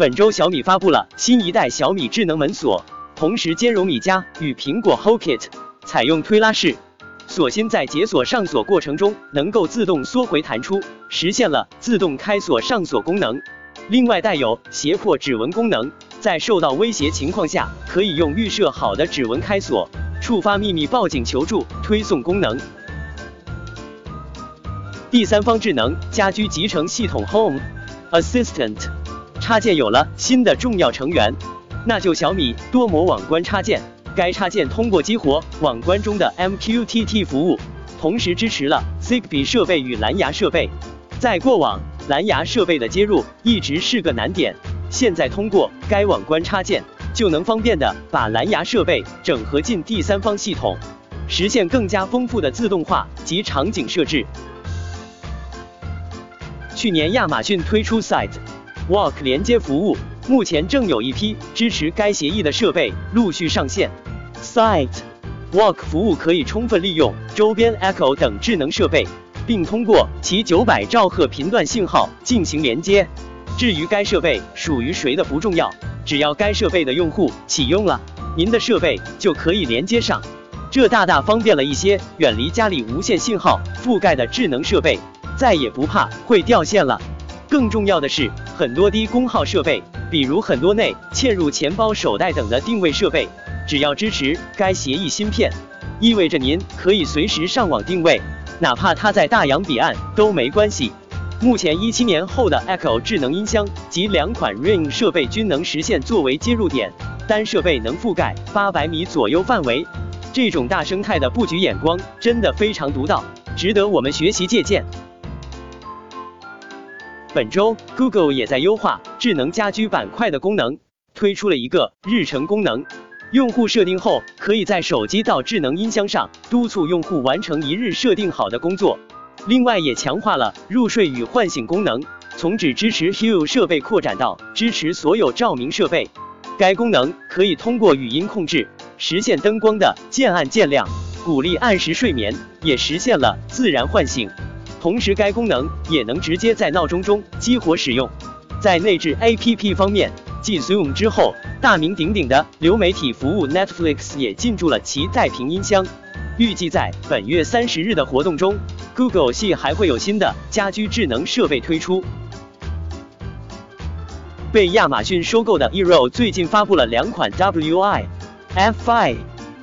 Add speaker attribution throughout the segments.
Speaker 1: 本周小米发布了新一代小米智能门锁，同时兼容米家与苹果 HomeKit，采用推拉式，锁芯在解锁上锁过程中能够自动缩回弹出，实现了自动开锁上锁功能。另外带有胁迫指纹功能，在受到威胁情况下，可以用预设好的指纹开锁，触发秘密报警求助推送功能。第三方智能家居集成系统 Home Assistant 插件有了新的重要成员，那就小米多模网关插件。该插件通过激活网关中的 MQTT 服务，同时支持了 Zigbee 设备与蓝牙设备。在过往，蓝牙设备的接入一直是个难点，现在通过该网关插件，就能方便的把蓝牙设备整合进第三方系统，实现更加丰富的自动化及场景设置。去年亚马逊推出 Site Walk 连接服务，目前正有一批支持该协议的设备陆续上线。Site Walk 服务可以充分利用周边 Echo 等智能设备，并通过其九百兆赫频段信号进行连接。至于该设备属于谁的不重要，只要该设备的用户启用了，您的设备就可以连接上。这大大方便了一些远离家里无线信号覆盖的智能设备。再也不怕会掉线了。更重要的是，很多低功耗设备，比如很多内嵌入钱包、手袋等的定位设备，只要支持该协议芯片，意味着您可以随时上网定位，哪怕它在大洋彼岸都没关系。目前一七年后的 Echo 智能音箱及两款 Ring 设备均能实现作为接入点，单设备能覆盖八百米左右范围。这种大生态的布局眼光真的非常独到，值得我们学习借鉴。本周，Google 也在优化智能家居板块的功能，推出了一个日程功能。用户设定后，可以在手机到智能音箱上督促用户完成一日设定好的工作。另外，也强化了入睡与唤醒功能，从只支持 Hue 设备扩展到支持所有照明设备。该功能可以通过语音控制，实现灯光的渐暗渐亮，鼓励按时睡眠，也实现了自然唤醒。同时，该功能也能直接在闹钟中激活使用。在内置 APP 方面，继 Zoom 之后，大名鼎鼎的流媒体服务 Netflix 也进驻了其带屏音箱。预计在本月三十日的活动中，Google 系还会有新的家居智能设备推出。被亚马逊收购的 Eero 最近发布了两款 Wi Fi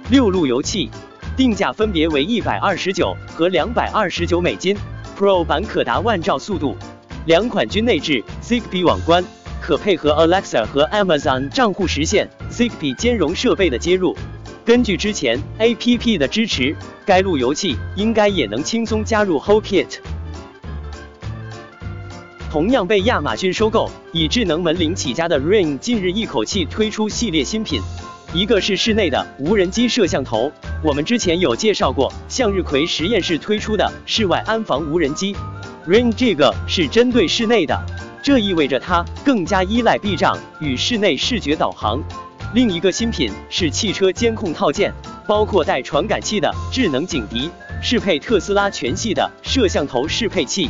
Speaker 1: 六路由器，定价分别为一百二十九和两百二十九美金。Pro 版可达万兆速度，两款均内置 Zigbee 网关，可配合 Alexa 和 Amazon 账户实现 Zigbee 兼容设备的接入。根据之前 APP 的支持，该路由器应该也能轻松加入 HomeKit。同样被亚马逊收购，以智能门铃起家的 Ring 近日一口气推出系列新品。一个是室内的无人机摄像头，我们之前有介绍过，向日葵实验室推出的室外安防无人机，Ring 这个是针对室内的，这意味着它更加依赖避障与室内视觉导航。另一个新品是汽车监控套件，包括带传感器的智能警笛，适配特斯拉全系的摄像头适配器，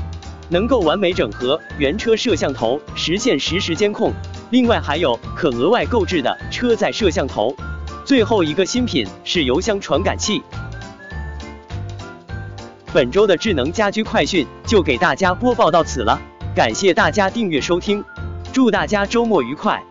Speaker 1: 能够完美整合原车摄像头，实现实时监控。另外还有可额外购置的车载摄像头。最后一个新品是油箱传感器。本周的智能家居快讯就给大家播报到此了，感谢大家订阅收听，祝大家周末愉快。